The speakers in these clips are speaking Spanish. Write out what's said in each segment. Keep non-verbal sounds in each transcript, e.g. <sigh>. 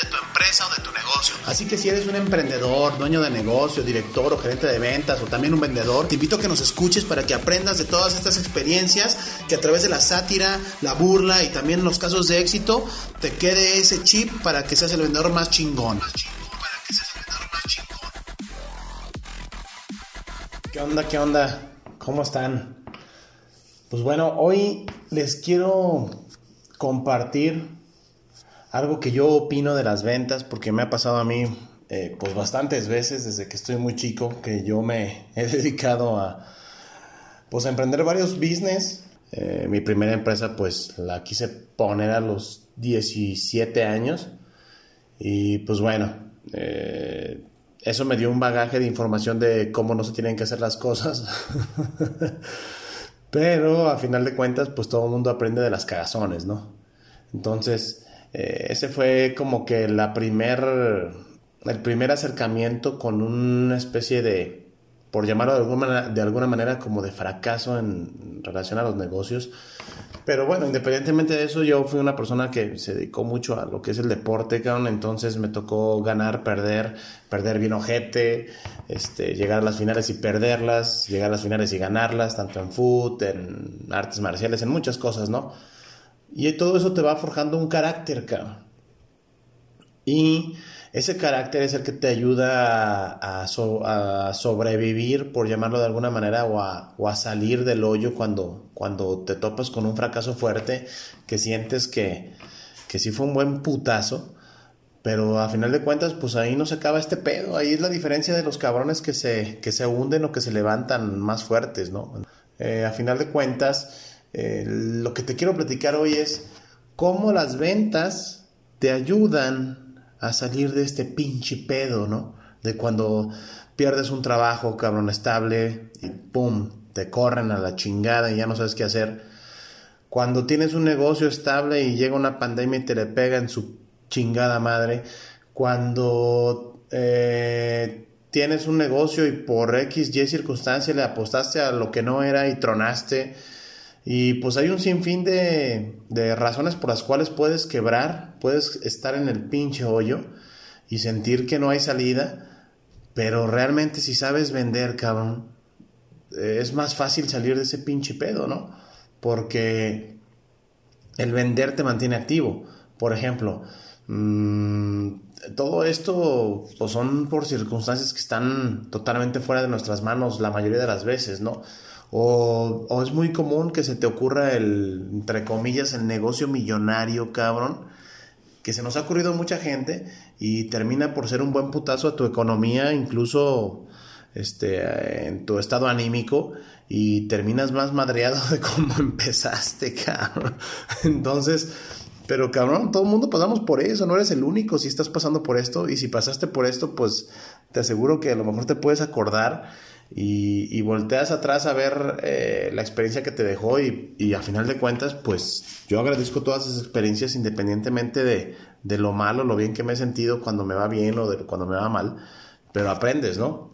de tu empresa o de tu negocio. Así que si eres un emprendedor, dueño de negocio, director o gerente de ventas o también un vendedor, te invito a que nos escuches para que aprendas de todas estas experiencias que a través de la sátira, la burla y también los casos de éxito te quede ese chip para que seas el vendedor más chingón. ¿Qué onda? ¿Qué onda? ¿Cómo están? Pues bueno, hoy les quiero compartir algo que yo opino de las ventas porque me ha pasado a mí eh, pues bastantes veces desde que estoy muy chico que yo me <laughs> he dedicado a pues emprender varios business eh, mi primera empresa pues la quise poner a los 17 años y pues bueno, eh, eso me dio un bagaje de información de cómo no se tienen que hacer las cosas. <laughs> Pero a final de cuentas pues todo el mundo aprende de las cagazones, ¿no? Entonces eh, ese fue como que la primer, el primer acercamiento con una especie de por llamarlo de alguna, de alguna manera como de fracaso en relación a los negocios. Pero bueno, independientemente de eso, yo fui una persona que se dedicó mucho a lo que es el deporte, entonces me tocó ganar, perder, perder bien ojete, este, llegar a las finales y perderlas, llegar a las finales y ganarlas, tanto en foot, en artes marciales, en muchas cosas, ¿no? Y todo eso te va forjando un carácter, cabrón. Y ese carácter es el que te ayuda a, sobrevivir, por llamarlo de alguna manera, o a, salir del hoyo cuando, cuando te topas con un fracaso fuerte, que sientes que, que sí fue un buen putazo, pero a final de cuentas, pues ahí no se acaba este pedo, ahí es la diferencia de los cabrones que se, que se hunden o que se levantan más fuertes, ¿no? Eh, a final de cuentas, eh, lo que te quiero platicar hoy es cómo las ventas te ayudan a salir de este pinche pedo, ¿no? De cuando pierdes un trabajo, cabrón, estable y pum, te corren a la chingada y ya no sabes qué hacer. Cuando tienes un negocio estable y llega una pandemia y te le pega en su chingada madre. Cuando eh, tienes un negocio y por X, Y circunstancia le apostaste a lo que no era y tronaste y pues hay un sinfín de, de razones por las cuales puedes quebrar, puedes estar en el pinche hoyo y sentir que no hay salida, pero realmente si sabes vender, cabrón, eh, es más fácil salir de ese pinche pedo, ¿no? Porque el vender te mantiene activo. Por ejemplo, mmm, todo esto pues son por circunstancias que están totalmente fuera de nuestras manos la mayoría de las veces, ¿no? O, es muy común que se te ocurra el, entre comillas, el negocio millonario, cabrón, que se nos ha ocurrido mucha gente y termina por ser un buen putazo a tu economía, incluso este, en tu estado anímico y terminas más madreado de cómo <laughs> empezaste, cabrón. Entonces, pero cabrón, todo el mundo pasamos por eso, no eres el único si estás pasando por esto y si pasaste por esto, pues te aseguro que a lo mejor te puedes acordar y, volteas atrás a ver eh, la experiencia que te dejó y, a final de cuentas, pues yo agradezco todas esas experiencias independientemente de, de, lo malo, lo bien que me he sentido cuando me va bien o cuando me va mal, pero aprendes, ¿no?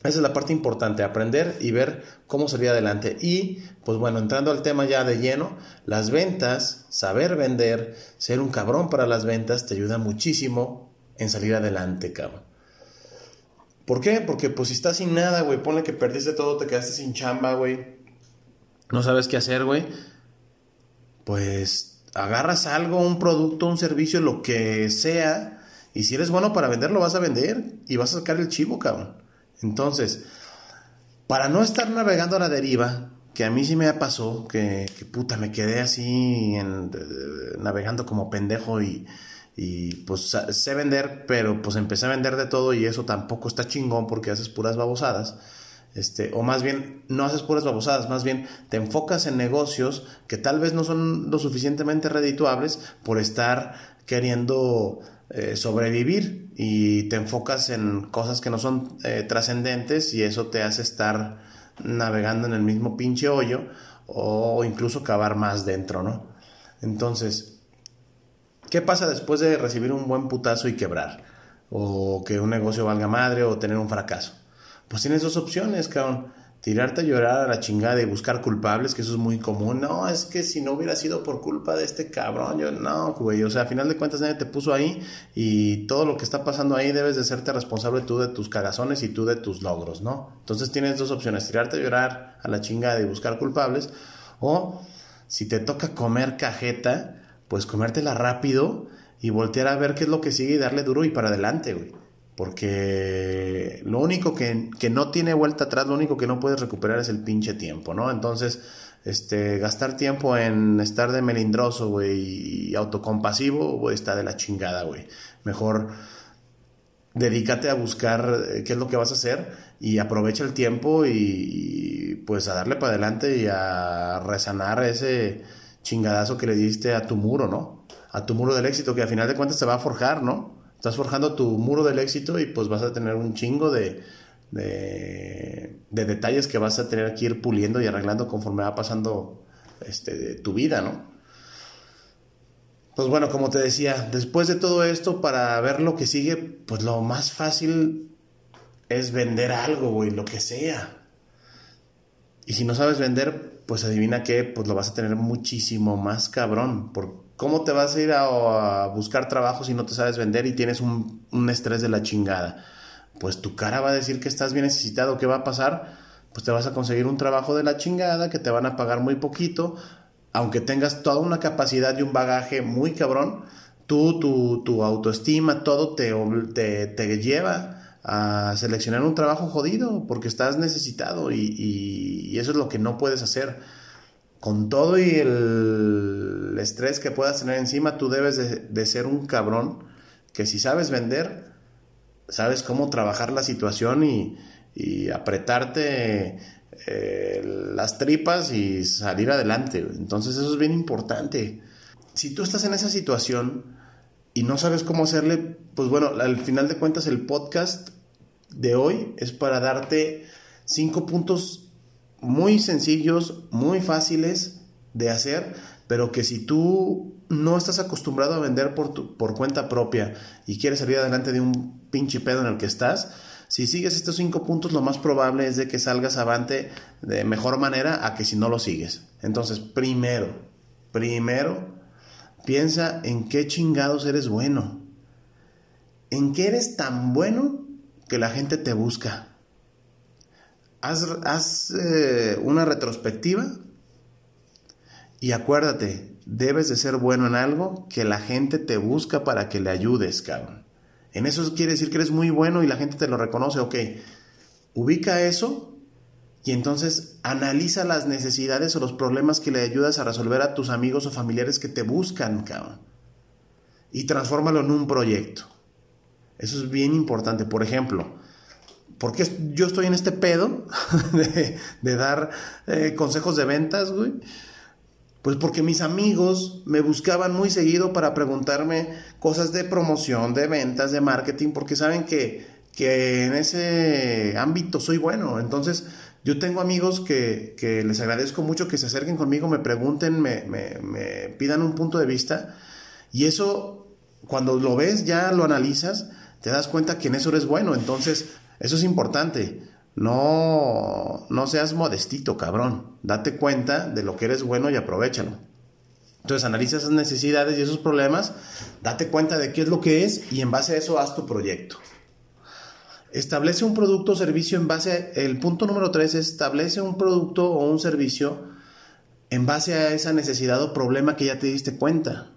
Esa es la parte importante, aprender y ver cómo salir adelante. Y, pues bueno, entrando al tema ya de lleno, las ventas, saber vender, ser un cabrón para las ventas, te ayuda muchísimo en salir adelante, cabrón. ¿Por qué? Porque pues si estás sin nada, güey, ponle que perdiste todo, te quedaste sin chamba, güey. No sabes qué hacer, güey. Pues agarras algo, un producto, un servicio, lo que sea. Y si eres bueno para venderlo, vas a vender y vas a sacar el chivo, cabrón. Entonces, para no estar navegando a la deriva, que a mí sí me pasó, que, que puta, me quedé así en, navegando como pendejo y y pues sé vender, pero pues empecé a vender de todo y eso tampoco está chingón porque haces puras babosadas. Este, o más bien no haces puras babosadas, más bien te enfocas en negocios que tal vez no son lo suficientemente redituables por estar queriendo eh, sobrevivir y te enfocas en cosas que no son eh, trascendentes y eso te hace estar navegando en el mismo pinche hoyo o incluso cavar más dentro, ¿no? Entonces, ¿Qué pasa después de recibir un buen putazo y quebrar? O que un negocio valga madre o tener un fracaso. Pues tienes dos opciones, cabrón tirarte a llorar a la chingada y buscar culpables, que eso es muy común. No, es que si no hubiera sido por culpa de este cabrón, yo no, güey. O sea, a final de cuentas nadie te puso ahí y todo lo que está pasando ahí debes de serte responsable tú de tus cagazones y tú de tus logros, ¿no? Entonces tienes dos opciones, tirarte a llorar a la chingada y buscar culpables o si te toca comer cajeta, pues comértela rápido y voltear a ver qué es lo que sigue y darle duro y para adelante, güey. Porque lo único que, no tiene vuelta atrás, lo único que no puedes recuperar es el pinche tiempo, ¿no? Entonces, este, gastar tiempo en estar de melindroso, güey, y autocompasivo, güey, está de la chingada, güey. Mejor dedícate a buscar eh, qué es lo que vas a hacer y aprovecha el tiempo y, pues a darle para adelante y a resanar ese chingadazo que le diste a tu muro, ¿no? A tu muro del éxito que al final de cuentas se va a forjar, ¿no? estás forjando tu muro del éxito y pues vas a tener un chingo de, de, detalles que vas a tener que ir puliendo y arreglando conforme va pasando este, tu vida, ¿no? Pues bueno, como te decía, después de todo esto, para ver lo que sigue, pues lo más fácil es vender algo, güey, lo que sea. Y si no sabes vender, pues adivina qué, pues lo vas a tener muchísimo más cabrón, por, ¿Cómo te vas a ir a, buscar trabajo si no te sabes vender y tienes un, estrés de la chingada? Pues tu cara va a decir que estás bien necesitado. ¿Qué va a pasar? Pues te vas a conseguir un trabajo de la chingada que te van a pagar muy poquito, aunque tengas toda una capacidad y un bagaje muy cabrón. Tú, tu, tu autoestima, todo te, te, te lleva a seleccionar un trabajo jodido porque estás necesitado y, y, eso es lo que no puedes hacer con todo y el estrés que puedas tener encima, tú debes de, ser un cabrón que si sabes vender, sabes cómo trabajar la situación y, apretarte eh, las tripas y salir adelante. Entonces eso es bien importante. Si tú estás en esa situación y no sabes cómo hacerle, pues bueno, al final de cuentas el podcast de hoy es para darte cinco puntos muy sencillos, muy fáciles de hacer, pero que si tú no estás acostumbrado a vender por, por cuenta propia y quieres salir adelante de un pinche pedo en el que estás, si sigues estos cinco puntos, lo más probable es de que salgas avante de mejor manera a que si no lo sigues. Entonces, primero, primero, piensa en qué chingados eres bueno. En qué eres tan bueno que la gente te busca haz, eh, una retrospectiva y acuérdate, debes de ser bueno en algo que la gente te busca para que le ayudes, cabrón. En eso quiere decir que eres muy bueno y la gente te lo reconoce, ok. Ubica eso y entonces analiza las necesidades o los problemas que le ayudas a resolver a tus amigos o familiares que te buscan, cabrón. Y transfórmalo en un proyecto. Eso es bien importante. Por ejemplo, ¿Por qué yo estoy en este pedo <laughs> de, dar eh, consejos de ventas, güey? Pues porque mis amigos me buscaban muy seguido para preguntarme cosas de promoción, de ventas, de marketing, porque saben que, que en ese ámbito soy bueno. Entonces, yo tengo amigos que, que, les agradezco mucho que se acerquen conmigo, me pregunten, me, me, me pidan un punto de vista. Y eso, cuando lo ves, ya lo analizas, te das cuenta que en eso eres bueno. Entonces, eso es importante. No, no seas modestito, cabrón. Date cuenta de lo que eres bueno y aprovechalo. Entonces analiza esas necesidades y esos problemas, date cuenta de qué es lo que es y en base a eso haz tu proyecto. Establece un producto o servicio en base, el punto número tres es establece un producto o un servicio en base a esa necesidad o problema que ya te diste cuenta.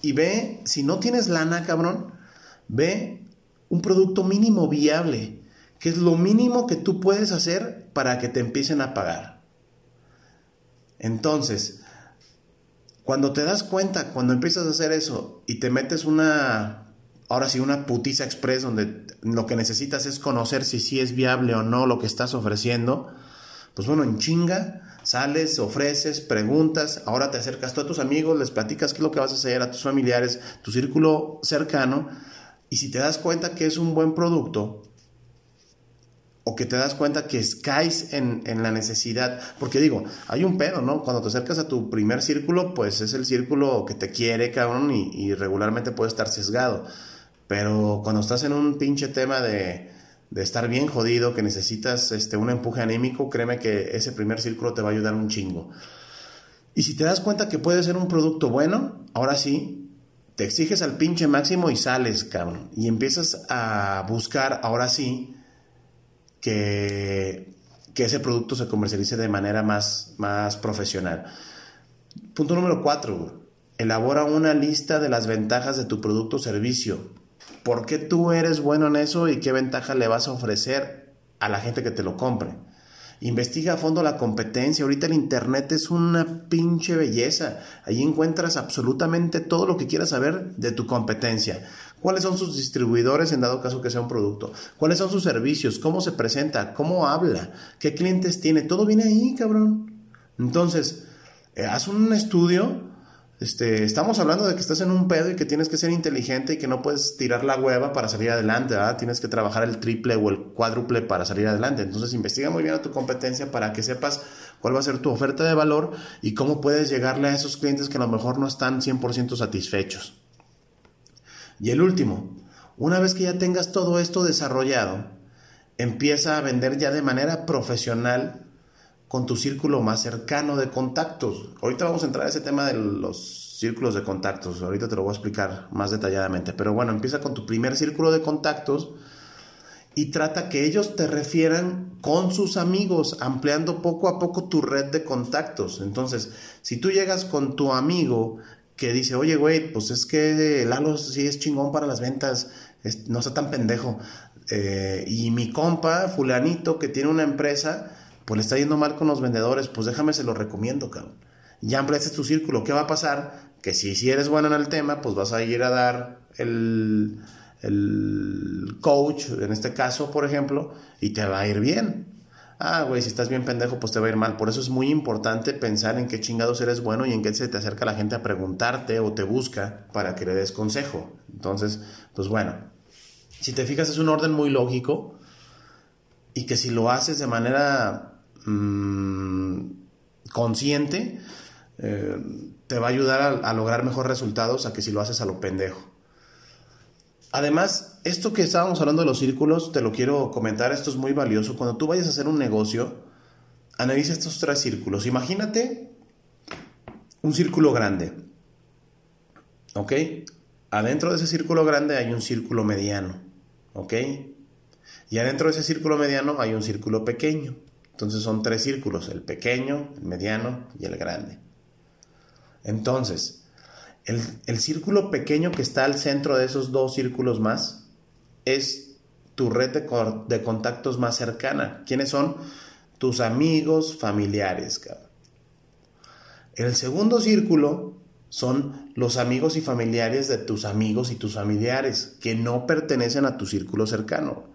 Y ve, si no tienes lana, cabrón, ve un producto mínimo viable, que es lo mínimo que tú puedes hacer para que te empiecen a pagar. Entonces, cuando te das cuenta, cuando empiezas a hacer eso y te metes una, ahora sí, una putiza express donde lo que necesitas es conocer si sí es viable o no lo que estás ofreciendo, pues bueno, en chinga, sales, ofreces, preguntas, ahora te acercas tú a tus amigos, les platicas qué es lo que vas a hacer, a tus familiares, tu círculo cercano, y si te das cuenta que es un buen producto, o que te das cuenta que caes en, en, la necesidad, porque digo, hay un pedo, ¿no? Cuando te acercas a tu primer círculo, pues es el círculo que te quiere, cabrón, y, y regularmente puede estar sesgado. Pero cuando estás en un pinche tema de, de estar bien jodido, que necesitas este, un empuje anímico, créeme que ese primer círculo te va a ayudar un chingo. Y si te das cuenta que puede ser un producto bueno, ahora sí, te exiges al pinche máximo y sales, cabrón. Y empiezas a buscar, ahora sí, que, que ese producto se comercialice de manera más, más profesional. Punto número cuatro, elabora una lista de las ventajas de tu producto o servicio. ¿Por qué tú eres bueno en eso y qué ventaja le vas a ofrecer a la gente que te lo compre? Investiga a fondo la competencia. Ahorita el Internet es una pinche belleza. Ahí encuentras absolutamente todo lo que quieras saber de tu competencia. ¿Cuáles son sus distribuidores en dado caso que sea un producto? ¿Cuáles son sus servicios? ¿Cómo se presenta? ¿Cómo habla? ¿Qué clientes tiene? Todo viene ahí, cabrón. Entonces, eh, haz un estudio este, estamos hablando de que estás en un pedo y que tienes que ser inteligente y que no puedes tirar la hueva para salir adelante, ¿verdad? Tienes que trabajar el triple o el cuádruple para salir adelante. Entonces, investiga muy bien a tu competencia para que sepas cuál va a ser tu oferta de valor y cómo puedes llegarle a esos clientes que a lo mejor no están 100% satisfechos. Y el último, una vez que ya tengas todo esto desarrollado, empieza a vender ya de manera profesional con tu círculo más cercano de contactos. Ahorita vamos a entrar a ese tema de los círculos de contactos. Ahorita te lo voy a explicar más detalladamente. Pero bueno, empieza con tu primer círculo de contactos y trata que ellos te refieran con sus amigos, ampliando poco a poco tu red de contactos. Entonces, si tú llegas con tu amigo que dice, oye, güey, pues es que Lalo sí es chingón para las ventas, no está tan pendejo. Eh, y mi compa, fulanito, que tiene una empresa, pues le está yendo mal con los vendedores, pues déjame se lo recomiendo, cabrón. Ya ampliaste tu círculo, ¿qué va a pasar? Que si, si eres bueno en el tema, pues vas a ir a dar el, el coach, en este caso, por ejemplo, y te va a ir bien. Ah, güey, si estás bien pendejo, pues te va a ir mal. Por eso es muy importante pensar en qué chingados eres bueno y en qué se te acerca la gente a preguntarte o te busca para que le des consejo. Entonces, pues bueno, si te fijas es un orden muy lógico y que si lo haces de manera Mm, consciente, eh, te va a ayudar a, lograr mejores resultados a que si lo haces a lo pendejo. Además, esto que estábamos hablando de los círculos, te lo quiero comentar, esto es muy valioso. Cuando tú vayas a hacer un negocio, analiza estos tres círculos. Imagínate un círculo grande. ¿Ok? Adentro de ese círculo grande hay un círculo mediano. ¿Ok? Y adentro de ese círculo mediano hay un círculo pequeño. Entonces son tres círculos, el pequeño, el mediano y el grande. Entonces, el, círculo pequeño que está al centro de esos dos círculos más es tu red de, de contactos más cercana. ¿Quiénes son? Tus amigos, familiares. El segundo círculo son los amigos y familiares de tus amigos y tus familiares que no pertenecen a tu círculo cercano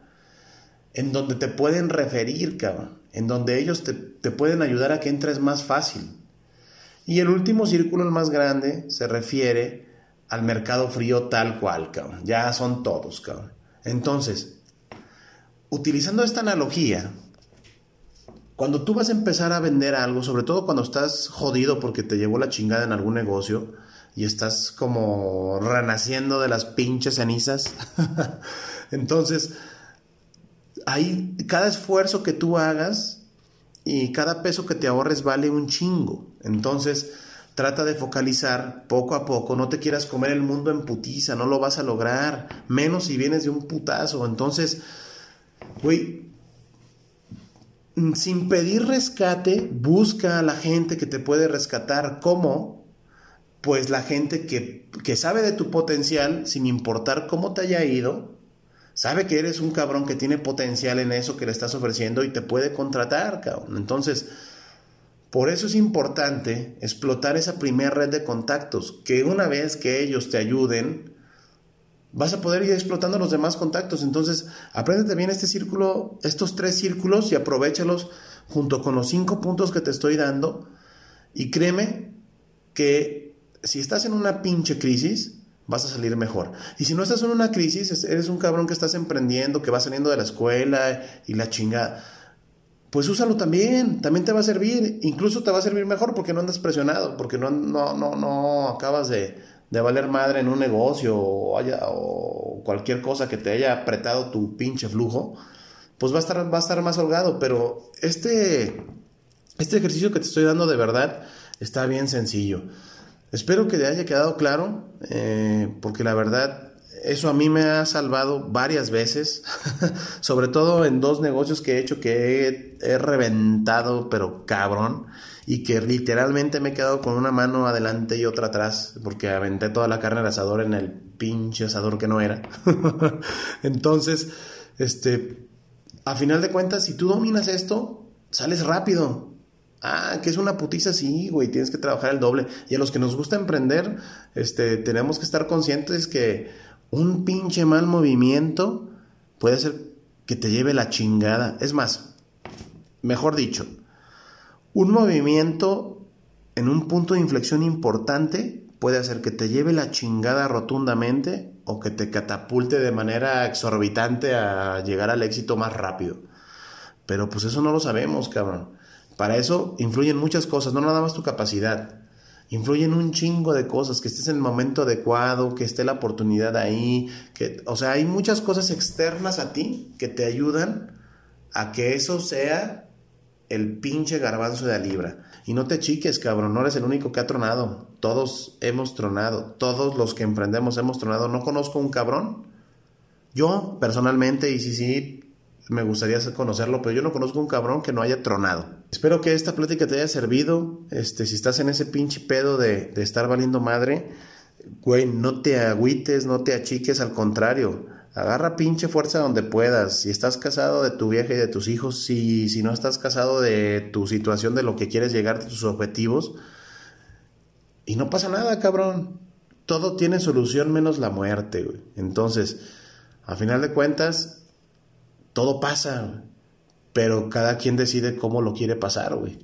en donde te pueden referir, cabrón, en donde ellos te, pueden ayudar a que entres más fácil. Y el último círculo, el más grande, se refiere al mercado frío tal cual, cabrón. Ya son todos, cabrón. Entonces, utilizando esta analogía, cuando tú vas a empezar a vender algo, sobre todo cuando estás jodido porque te llevó la chingada en algún negocio y estás como renaciendo de las pinches cenizas, <laughs> entonces ahí cada esfuerzo que tú hagas y cada peso que te ahorres vale un chingo. Entonces, trata de focalizar poco a poco, no te quieras comer el mundo en putiza, no lo vas a lograr, menos si vienes de un putazo. Entonces, güey, sin pedir rescate, busca a la gente que te puede rescatar. ¿Cómo? Pues la gente que, que sabe de tu potencial, sin importar cómo te haya ido, sabe que eres un cabrón que tiene potencial en eso que le estás ofreciendo y te puede contratar, cabrón. Entonces, por eso es importante explotar esa primera red de contactos, que una vez que ellos te ayuden, vas a poder ir explotando los demás contactos. Entonces, apréndete bien este círculo, estos tres círculos y aprovechalos junto con los cinco puntos que te estoy dando. Y créeme que si estás en una pinche crisis, vas a salir mejor. Y si no estás en una crisis, eres un cabrón que estás emprendiendo, que va saliendo de la escuela y la chingada, pues úsalo también, también te va a servir, incluso te va a servir mejor porque no andas presionado, porque no, no, no, no acabas de, de valer madre en un negocio o, haya, o cualquier cosa que te haya apretado tu pinche flujo, pues va a estar, va a estar más holgado. Pero este, este ejercicio que te estoy dando de verdad está bien sencillo. Espero que te haya quedado claro, eh, porque la verdad, eso a mí me ha salvado varias veces, <laughs> sobre todo en dos negocios que he hecho que he, reventado, pero cabrón, y que literalmente me he quedado con una mano adelante y otra atrás, porque aventé toda la carne al asador en el pinche asador que no era. <laughs> Entonces, este, a final de cuentas, si tú dominas esto, sales rápido. Ah, que es una putiza, sí, güey, tienes que trabajar el doble. Y a los que nos gusta emprender, este, tenemos que estar conscientes que un pinche mal movimiento puede hacer que te lleve la chingada. Es más, mejor dicho, un movimiento en un punto de inflexión importante puede hacer que te lleve la chingada rotundamente o que te catapulte de manera exorbitante a llegar al éxito más rápido. Pero pues eso no lo sabemos, cabrón. Para eso influyen muchas cosas, no nada más tu capacidad. Influyen un chingo de cosas, que estés en el momento adecuado, que esté la oportunidad ahí, que, o sea, hay muchas cosas externas a ti que te ayudan a que eso sea el pinche garbanzo de la libra. Y no te chiques, cabrón, no eres el único que ha tronado. Todos hemos tronado, todos los que emprendemos hemos tronado. No conozco un cabrón. Yo, personalmente, y sí, sí, me gustaría conocerlo, pero yo no conozco un cabrón que no haya tronado. Espero que esta plática te haya servido. Este, si estás en ese pinche pedo de, de estar valiendo madre, güey, no te agüites, no te achiques, al contrario. Agarra pinche fuerza donde puedas. Si estás casado de tu vieja y de tus hijos, si, si no estás casado de tu situación, de lo que quieres llegar, de tus objetivos. Y no pasa nada, cabrón. Todo tiene solución menos la muerte, güey. Entonces, a final de cuentas, todo pasa, pero cada quien decide cómo lo quiere pasar, güey.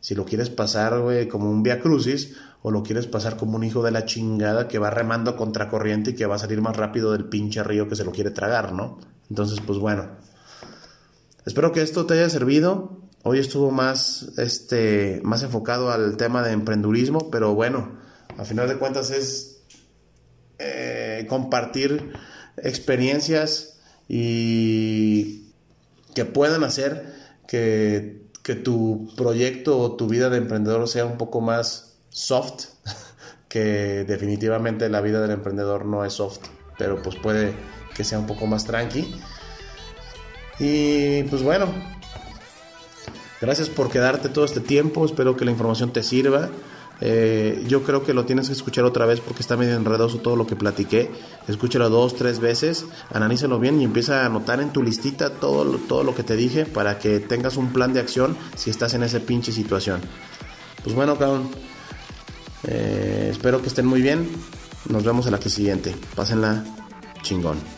Si lo quieres pasar, güey, como un via crucis, o lo quieres pasar como un hijo de la chingada que va remando contra corriente y que va a salir más rápido del pinche río que se lo quiere tragar, ¿no? Entonces, pues bueno. Espero que esto te haya servido. Hoy estuvo más, este, más enfocado al tema de emprendurismo, pero bueno, a final de cuentas es eh, compartir experiencias y que puedan hacer que, tu proyecto o tu vida de emprendedor sea un poco más soft, <laughs> que definitivamente la vida del emprendedor no es soft, pero pues puede que sea un poco más tranqui. Y pues bueno, gracias por quedarte todo este tiempo, espero que la información te sirva. Eh, yo creo que lo tienes que escuchar otra vez porque está medio enredoso todo lo que platiqué. Escúchalo dos, tres veces, analízalo bien y empieza a anotar en tu listita todo, todo lo que te dije para que tengas un plan de acción si estás en esa pinche situación. Pues bueno, cabrón. Eh, espero que estén muy bien. Nos vemos en la que siguiente. Pásenla chingón.